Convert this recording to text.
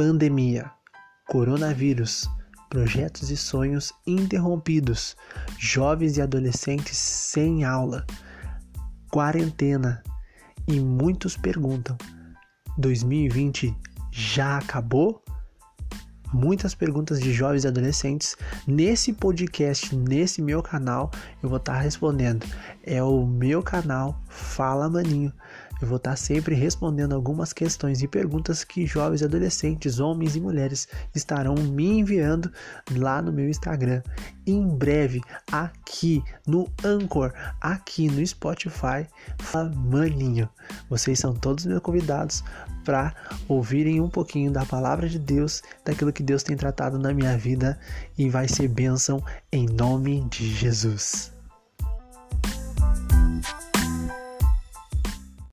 Pandemia, coronavírus, projetos e sonhos interrompidos, jovens e adolescentes sem aula, quarentena e muitos perguntam: 2020 já acabou? Muitas perguntas de jovens e adolescentes nesse podcast, nesse meu canal, eu vou estar respondendo. É o meu canal Fala Maninho. Eu vou estar sempre respondendo algumas questões e perguntas que jovens, adolescentes, homens e mulheres estarão me enviando lá no meu Instagram. Em breve, aqui no Anchor, aqui no Spotify, maninho. Vocês são todos meus convidados para ouvirem um pouquinho da palavra de Deus, daquilo que Deus tem tratado na minha vida e vai ser bênção em nome de Jesus.